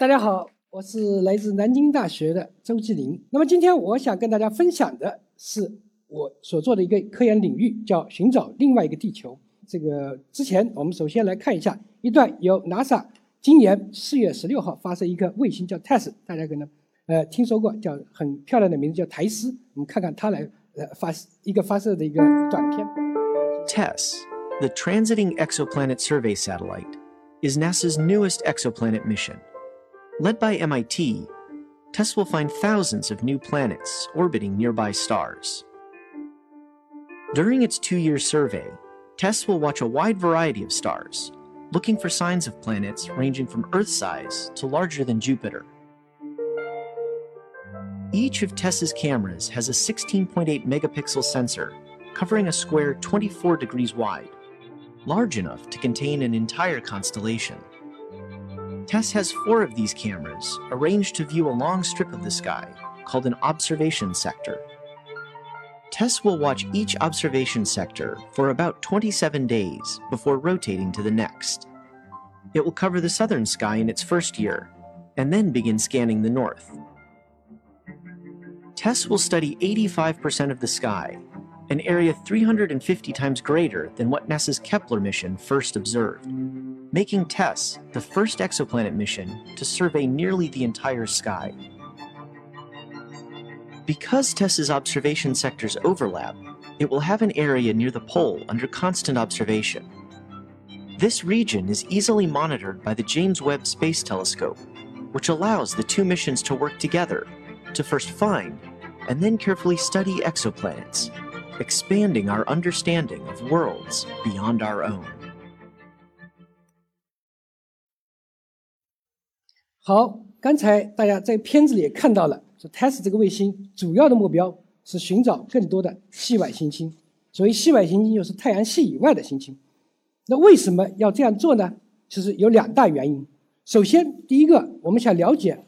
大家好，我是来自南京大学的周继林。那么今天我想跟大家分享的是我所做的一个科研领域，叫寻找另外一个地球。这个之前我们首先来看一下一段由 NASA 今年四月十六号发射一个卫星叫 TESS，大家可能呃听说过，叫很漂亮的名字叫台斯。我们看看它来呃发一个发射的一个短片。TESS, the Transiting Exoplanet Survey Satellite, is NASA's newest exoplanet mission. Led by MIT, TESS will find thousands of new planets orbiting nearby stars. During its two year survey, TESS will watch a wide variety of stars, looking for signs of planets ranging from Earth size to larger than Jupiter. Each of TESS's cameras has a 16.8 megapixel sensor covering a square 24 degrees wide, large enough to contain an entire constellation. TESS has four of these cameras arranged to view a long strip of the sky called an observation sector. TESS will watch each observation sector for about 27 days before rotating to the next. It will cover the southern sky in its first year and then begin scanning the north. TESS will study 85% of the sky, an area 350 times greater than what NASA's Kepler mission first observed making TESS the first exoplanet mission to survey nearly the entire sky. Because TESS's observation sectors overlap, it will have an area near the pole under constant observation. This region is easily monitored by the James Webb Space Telescope, which allows the two missions to work together to first find and then carefully study exoplanets, expanding our understanding of worlds beyond our own. 好，刚才大家在片子里也看到了，说 TESS 这个卫星主要的目标是寻找更多的系外行星。所谓系外行星，就是太阳系以外的行星。那为什么要这样做呢？其实有两大原因。首先，第一个，我们想了解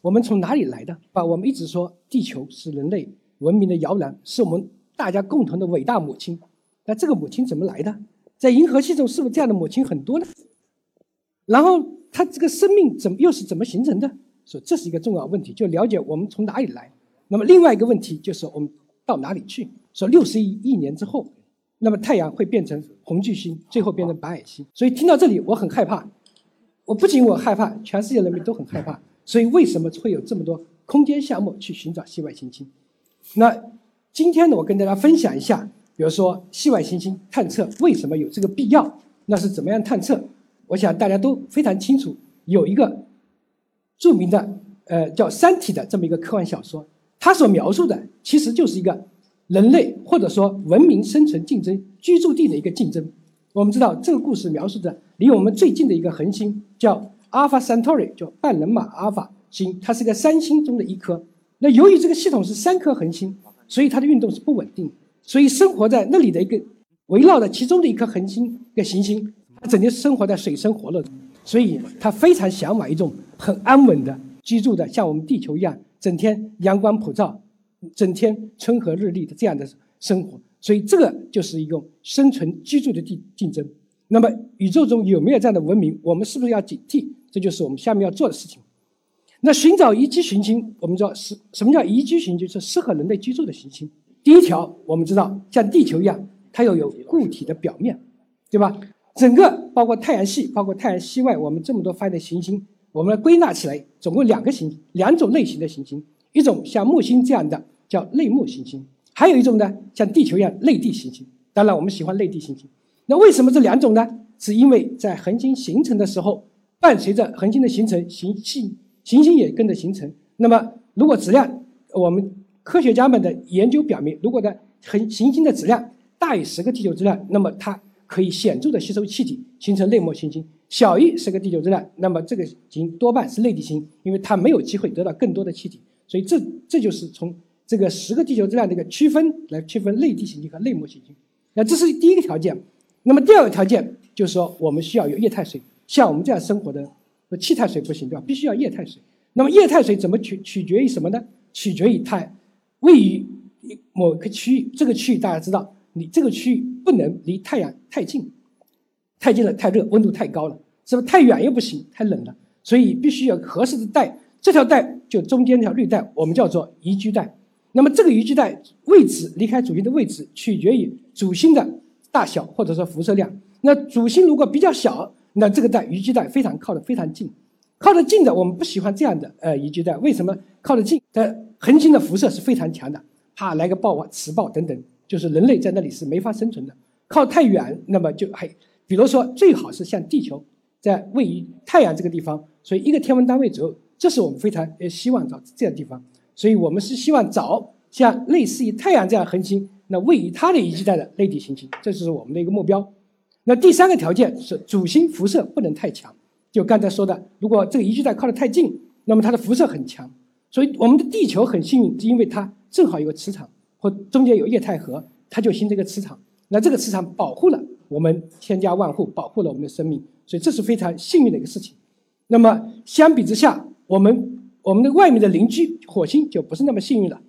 我们从哪里来的。啊，我们一直说地球是人类文明的摇篮，是我们大家共同的伟大母亲。那这个母亲怎么来的？在银河系中，是不是这样的母亲很多呢？然后。它这个生命怎么又是怎么形成的？说这是一个重要问题，就了解我们从哪里来。那么另外一个问题就是我们到哪里去？说六十亿亿年之后，那么太阳会变成红巨星，最后变成白矮星。所以听到这里我很害怕，我不仅我害怕，全世界人民都很害怕。所以为什么会有这么多空间项目去寻找系外行星？那今天呢，我跟大家分享一下，比如说系外行星探测为什么有这个必要？那是怎么样探测？我想大家都非常清楚，有一个著名的呃叫《三体》的这么一个科幻小说，它所描述的其实就是一个人类或者说文明生存竞争居住地的一个竞争。我们知道这个故事描述的离我们最近的一个恒星叫阿尔法 Centauri，叫半人马阿尔法星，它是一个三星中的一颗。那由于这个系统是三颗恒星，所以它的运动是不稳定，所以生活在那里的一个围绕着其中的一颗恒星的行星。他整天生活在水深火热中，所以他非常向往一种很安稳的居住的，像我们地球一样，整天阳光普照，整天春和日丽的这样的生活。所以这个就是一种生存居住的地竞争。那么宇宙中有没有这样的文明？我们是不是要警惕？这就是我们下面要做的事情。那寻找宜居行星，我们知道是什么叫宜居行星？就是适合人类居住的行星。第一条，我们知道像地球一样，它要有固体的表面，对吧？整个包括太阳系，包括太阳系外，我们这么多发现的行星，我们归纳起来，总共两个行两种类型的行星，一种像木星这样的叫类木行星，还有一种呢像地球一样类地行星。当然，我们喜欢类地行星。那为什么这两种呢？是因为在恒星形成的时候，伴随着恒星的形成，行星行星也跟着形成。那么，如果质量，我们科学家们的研究表明，如果的恒行星的质量大于十个地球质量，那么它。可以显著的吸收气体，形成类膜行星。小于十个地球质量，那么这个行星多半是类地星，因为它没有机会得到更多的气体。所以这这就是从这个十个地球质量这个区分来区分类地行星和类膜行星。那这是第一个条件。那么第二个条件就是说，我们需要有液态水，像我们这样生活的气态水不行，对吧？必须要液态水。那么液态水怎么取取决于什么呢？取决于它位于某个区域，这个区域大家知道。你这个区域不能离太阳太近，太近了太热，温度太高了，是不是？太远又不行，太冷了。所以必须要合适的带。这条带就中间这条绿带，我们叫做宜居带。那么这个宜居带位置离开主星的位置取决于主星的大小或者说辐射量。那主星如果比较小，那这个带宜居带非常靠得非常近。靠得近的我们不喜欢这样的呃宜居带，为什么？靠得近它恒星的辐射是非常强的，怕来个暴啊、磁暴等等，就是人类在那里是没法生存的。靠太远，那么就还，比如说最好是像地球在位于太阳这个地方，所以一个天文单位左右。这是我们非常呃希望找这样地方，所以我们是希望找像类似于太阳这样恒星，那位于它的宜居带的内地行星，这就是我们的一个目标。那第三个条件是主星辐射不能太强，就刚才说的，如果这个宜居带靠得太近，那么它的辐射很强。所以我们的地球很幸运，是因为它正好有个磁场，或中间有液态核，它就形成一个磁场。那这个磁场保护了我们千家万户，保护了我们的生命，所以这是非常幸运的一个事情。那么相比之下，我们我们的外面的邻居火星就不是那么幸运了，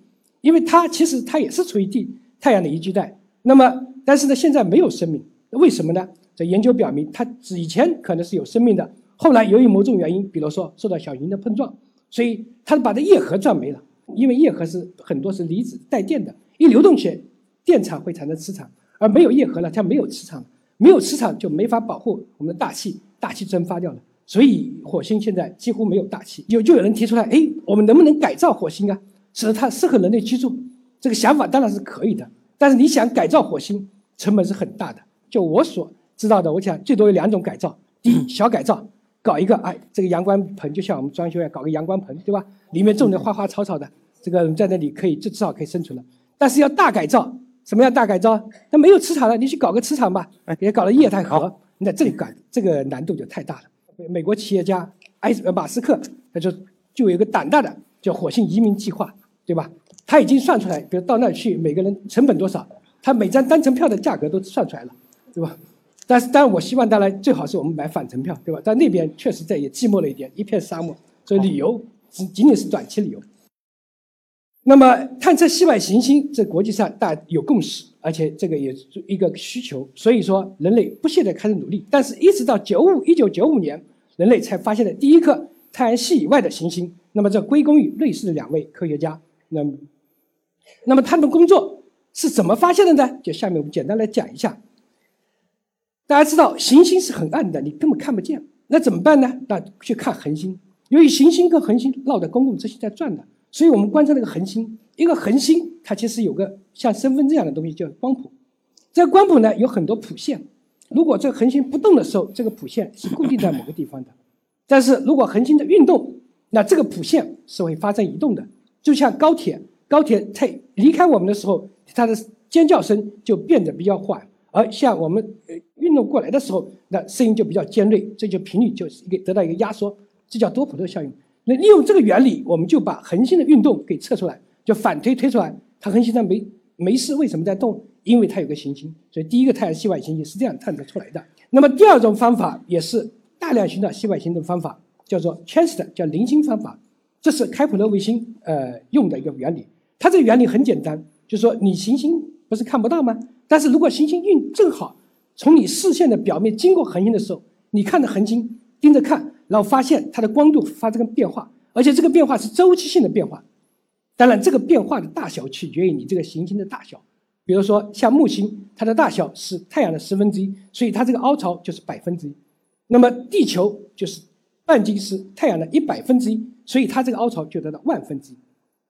因为它其实它也是处于地太阳的宜居带。那么，但是呢，现在没有生命，为什么呢？这研究表明，它以前可能是有生命的，后来由于某种原因，比如说受到小行星的碰撞，所以它把这液核撞没了。因为液核是很多是离子带电的，一流动起，电场会产生磁场，而没有液核了，它没有磁场，没有磁场就没法保护我们的大气，大气蒸发掉了。所以火星现在几乎没有大气，有就有人提出来，哎，我们能不能改造火星啊，使得它适合人类居住？这个想法当然是可以的，但是你想改造火星，成本是很大的。就我所知道的，我想最多有两种改造：第一，小改造，搞一个哎，这个阳光盆，就像我们装修一样，搞个阳光盆，对吧？里面种的花花草草的，这个在那里可以，至少可以生存了。但是要大改造，什么样大改造？那没有磁场了，你去搞个磁场吧，别搞了液态核，你在这里搞这个难度就太大了。美国企业家埃呃马斯克，他就就有一个胆大的叫火星移民计划，对吧？他已经算出来，比如到那儿去，每个人成本多少，他每张单程票的价格都算出来了，对吧？但是，当然我希望当然最好是我们买返程票，对吧？但那边确实在也寂寞了一点，一片沙漠，所以旅游仅仅仅是短期旅游。那么探测系外行星，在国际上大有共识，而且这个也是一个需求，所以说人类不懈地开始努力。但是，一直到九五一九九五年，人类才发现了第一颗太阳系以外的行星。那么，这归功于瑞士的两位科学家。那么，那么他们工作是怎么发现的呢？就下面我们简单来讲一下。大家知道，行星是很暗的，你根本看不见。那怎么办呢？那去看恒星。由于行星跟恒星绕着公共之星在转的。所以我们观察那个恒星，一个恒星它其实有个像身份证一样的东西叫光谱，这个光谱呢有很多谱线。如果这个恒星不动的时候，这个谱线是固定在某个地方的；但是如果恒星的运动，那这个谱线是会发生移动的。就像高铁，高铁它离开我们的时候，它的尖叫声就变得比较缓；而像我们呃运动过来的时候，那声音就比较尖锐，这就频率就是一个得到一个压缩，这叫多普勒效应。那利用这个原理，我们就把恒星的运动给测出来，就反推推出来，它恒星上没没事，为什么在动？因为它有个行星，所以第一个太阳系外行星是这样探测出来的。那么第二种方法也是大量寻找系外行星的方法，叫做 transit，叫零星方法，这是开普勒卫星呃用的一个原理。它这个原理很简单，就是说你行星不是看不到吗？但是如果行星运正好从你视线的表面经过恒星的时候，你看着恒星盯着看。然后发现它的光度发生变化，而且这个变化是周期性的变化。当然，这个变化的大小取决于你这个行星的大小。比如说，像木星，它的大小是太阳的十分之一，所以它这个凹槽就是百分之一。那么地球就是半径是太阳的一百分之一，所以它这个凹槽就得到万分之一。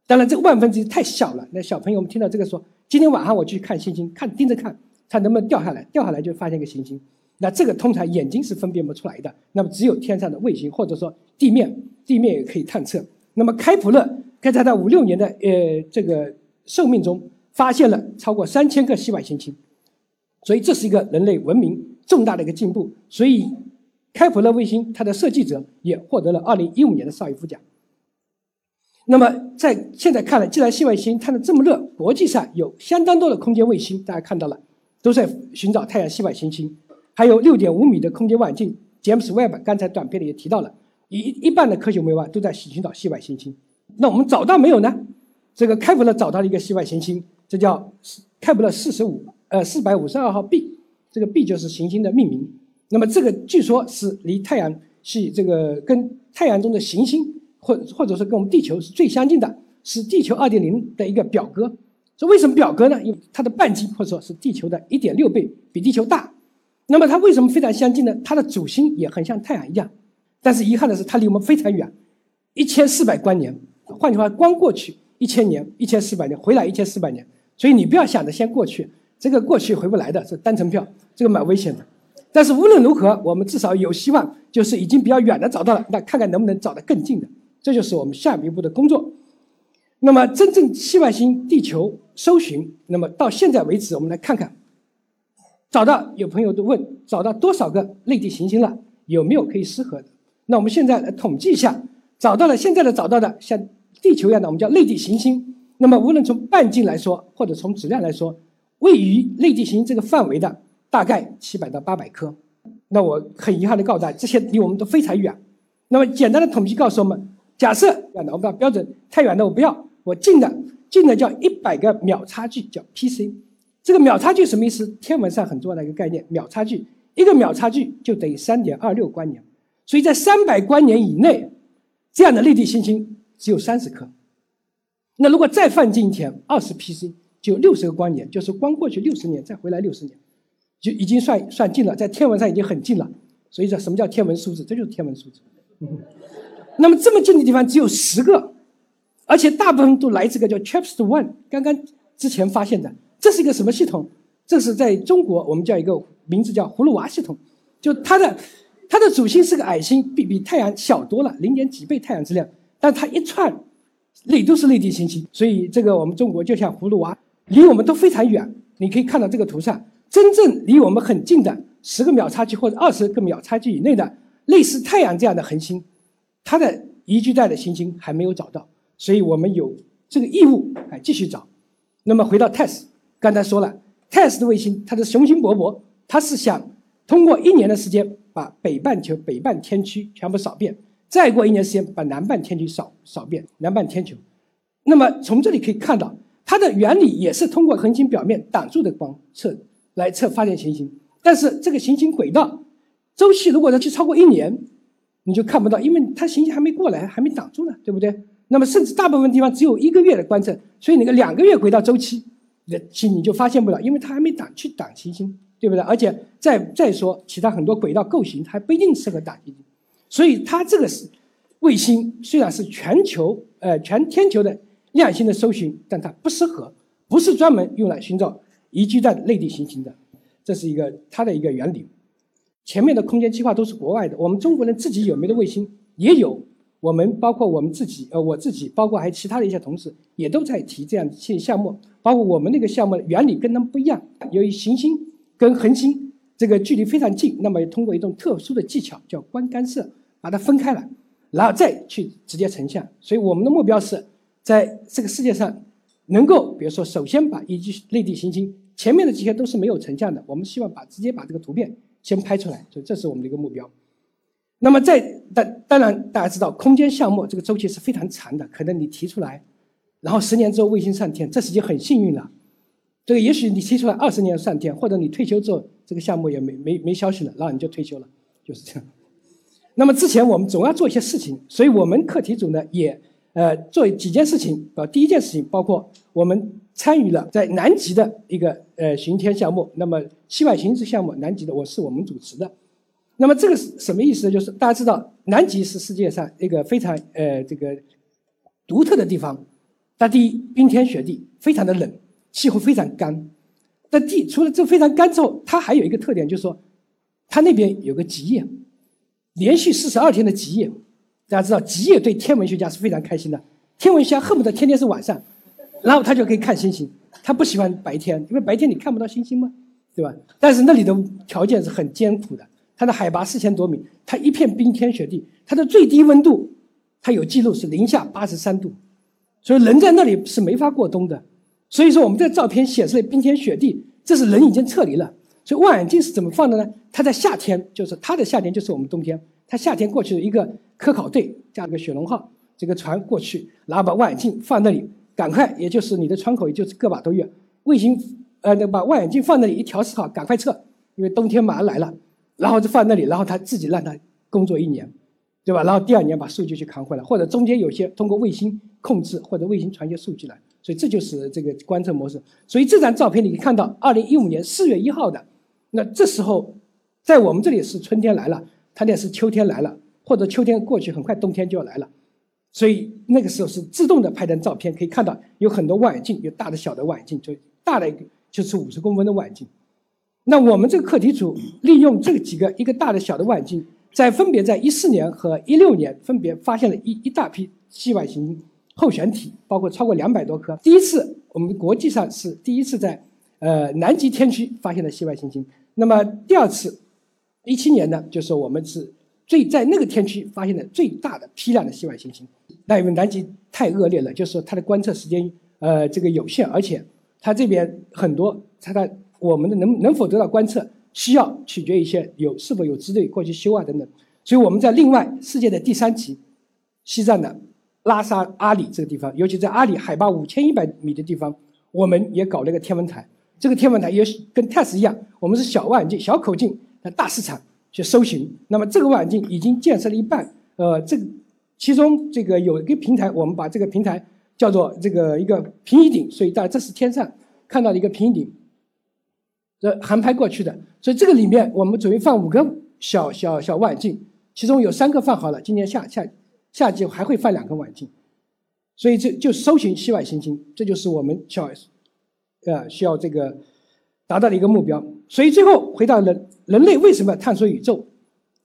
当然，这个万分之一太小了。那小朋友们听到这个说，今天晚上我去看星星，看盯着看，看能不能掉下来，掉下来就发现一个行星。那这个通常眼睛是分辨不出来的，那么只有天上的卫星或者说地面，地面也可以探测。那么开普勒在他的五六年的呃这个寿命中，发现了超过三千个系外行星，所以这是一个人类文明重大的一个进步。所以开普勒卫星它的设计者也获得了二零一五年的绍伊夫奖。那么在现在看来，既然系外星探得这么热，国际上有相当多的空间卫星，大家看到了，都在寻找太阳系外行星。还有六点五米的空间望远镜，James Webb 刚才短片里也提到了，一一半的科学卫望都在寻找系外行星。那我们找到没有呢？这个开普勒找到了一个系外行星，这叫开普勒四十五呃四百五十二号 b，这个 b 就是行星的命名。那么这个据说是离太阳系这个跟太阳中的行星或或者说跟我们地球是最相近的，是地球二点零的一个表哥。这为什么表哥呢？因为它的半径或者说是地球的一点六倍，比地球大。那么它为什么非常相近呢？它的主星也很像太阳一样，但是遗憾的是它离我们非常远，一千四百光年。换句话，光过去一千年，一千四百年，回来一千四百年。所以你不要想着先过去，这个过去回不来的是单程票，这个蛮危险的。但是无论如何，我们至少有希望，就是已经比较远的找到了，那看看能不能找得更近的，这就是我们下一步的工作。那么真正系外星地球搜寻，那么到现在为止，我们来看看，找到有朋友都问，找到多少个类地行星了？有没有可以适合的？那我们现在来统计一下，找到了现在的找到的像地球一样的，我们叫类地行星。那么无论从半径来说，或者从质量来说，位于类地行星这个范围的大概七百到八百颗。那我很遗憾的告诉大家，这些离我们都非常远。那么简单的统计告诉我们，假设我们把标准太远的我不要，我近的近的叫一百个秒差距，叫 PC。这个秒差距什么意思？天文上很重要的一个概念。秒差距一个秒差距就等于三点二六光年，所以在三百光年以内，这样的类地行星只有三十颗。那如果再放近一点，二十 PC 就六十个光年，就是光过去六十年再回来六十年，就已经算算近了，在天文上已经很近了。所以说，什么叫天文数字？这就是天文数字。那么这么近的地方只有十个，而且大部分都来自个叫 TRAPPIST One，刚刚之前发现的。这是一个什么系统？这是在中国我们叫一个名字叫葫芦娃系统，就它的它的主星是个矮星，比比太阳小多了，零点几倍太阳质量，但它一串。内都是内地行星，所以这个我们中国就像葫芦娃，离我们都非常远。你可以看到这个图上，真正离我们很近的十个秒差距或者二十个秒差距以内的类似太阳这样的恒星，它的宜居带的行星还没有找到，所以我们有这个义务哎继续找。那么回到 TESS，刚才说了，TESS 的卫星它的雄心勃勃，它是想通过一年的时间把北半球北半天区全部扫遍。再过一年时间，把南半天区扫扫遍南半天球。那么从这里可以看到，它的原理也是通过恒星表面挡住的光测来测发现行星。但是这个行星轨道周期如果要去超过一年，你就看不到，因为它行星还没过来，还没挡住呢，对不对？那么甚至大部分地方只有一个月的观测，所以那个两个月轨道周期的星你就发现不了，因为它还没挡去挡行星，对不对？而且再再说其他很多轨道构型，它还不一定适合挡行星。所以它这个是卫星，虽然是全球呃全天球的亮星的搜寻，但它不适合，不是专门用来寻找宜居带内地行星的，这是一个它的一个原理。前面的空间计划都是国外的，我们中国人自己有没有卫星也有，我们包括我们自己呃我自己，包括还有其他的一些同事也都在提这样一些项目，包括我们那个项目原理跟他们不一样，由于行星跟恒星这个距离非常近，那么通过一种特殊的技巧叫光干涉。把它分开了，然后再去直接成像。所以我们的目标是在这个世界上能够，比如说，首先把一级内地行星前面的这些都是没有成像的，我们希望把直接把这个图片先拍出来。所以这是我们的一个目标。那么在当当然大家知道，空间项目这个周期是非常长的，可能你提出来，然后十年之后卫星上天，这已经很幸运了。这个也许你提出来二十年上天，或者你退休之后这个项目也没没没消息了，然后你就退休了，就是这样。那么之前我们总要做一些事情，所以我们课题组呢也呃做几件事情。呃，第一件事情包括我们参与了在南极的一个呃巡天项目。那么系外行星项目，南极的我是我们主持的。那么这个是什么意思呢？就是大家知道，南极是世界上一个非常呃这个独特的地方。它第一，冰天雪地，非常的冷，气候非常干。但地除了这非常干之后，它还有一个特点，就是说它那边有个极夜。连续四十二天的极夜，大家知道极夜对天文学家是非常开心的。天文学家恨不得天天是晚上，然后他就可以看星星。他不喜欢白天，因为白天你看不到星星嘛，对吧？但是那里的条件是很艰苦的，它的海拔四千多米，它一片冰天雪地，它的最低温度，它有记录是零下八十三度，所以人在那里是没法过冬的。所以说我们这照片显示的冰天雪地，这是人已经撤离了。所以望远镜是怎么放的呢？它在夏天，就是它的夏天就是我们冬天。它夏天过去的一个科考队加了个雪龙号这个船过去，然后把望远镜放那里，赶快，也就是你的窗口也就是个把多月，卫星呃，那把望远镜放那里一调试好，赶快撤，因为冬天马上来了。然后就放那里，然后他自己让它工作一年，对吧？然后第二年把数据去扛回来，或者中间有些通过卫星控制或者卫星传些数据来，所以这就是这个观测模式。所以这张照片你可以看到，二零一五年四月一号的，那这时候在我们这里是春天来了，它那是秋天来了，或者秋天过去，很快冬天就要来了。所以那个时候是自动的拍张照片，可以看到有很多望远镜，有大的、小的望远镜，就大的就是五十公分的望远镜。那我们这个课题组利用这几个一个大的、小的望远镜，在分别在一四年和一六年分别发现了一一大批系外行星候选体，包括超过两百多颗。第一次我们国际上是第一次在呃南极天区发现了系外行星。那么第二次，一七年呢，就是我们是最在那个天区发现的最大的批量的系外行星。那因为南极太恶劣了，就是它的观测时间呃这个有限，而且它这边很多它的我们的能能否得到观测，需要取决一些有是否有支队过去修啊等等。所以我们在另外世界的第三级，西藏的拉萨阿里这个地方，尤其在阿里海拔五千一百米的地方，我们也搞了一个天文台。这个天文台也是跟 TESS 一样，我们是小望远镜、小口径的大市场去搜寻。那么这个望远镜已经建设了一半，呃，这个。其中这个有一个平台，我们把这个平台叫做这个一个平移顶，所以大家这是天上看到的一个平移顶，这航拍过去的。所以这个里面我们准备放五个小小小望远镜，其中有三个放好了，今年夏夏夏季还会放两个望远镜。所以这就搜寻系外行星，这就是我们需要呃需要这个达到的一个目标。所以最后回到人人类为什么探索宇宙，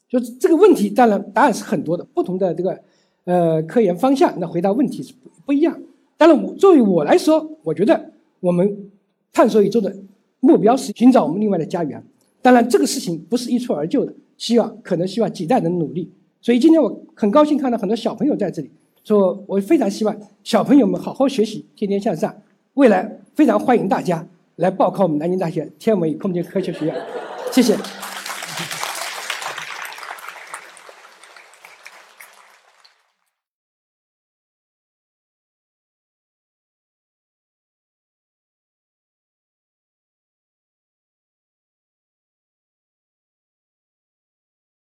就这个问题，当然答案是很多的，不同的这个。呃，科研方向那回答问题是不不一样。当然，我作为我来说，我觉得我们探索宇宙的目标是寻找我们另外的家园。当然，这个事情不是一蹴而就的，希望可能希望几代人努力。所以今天我很高兴看到很多小朋友在这里，说我非常希望小朋友们好好学习，天天向上。未来非常欢迎大家来报考我们南京大学天文与空间科学学院。谢谢。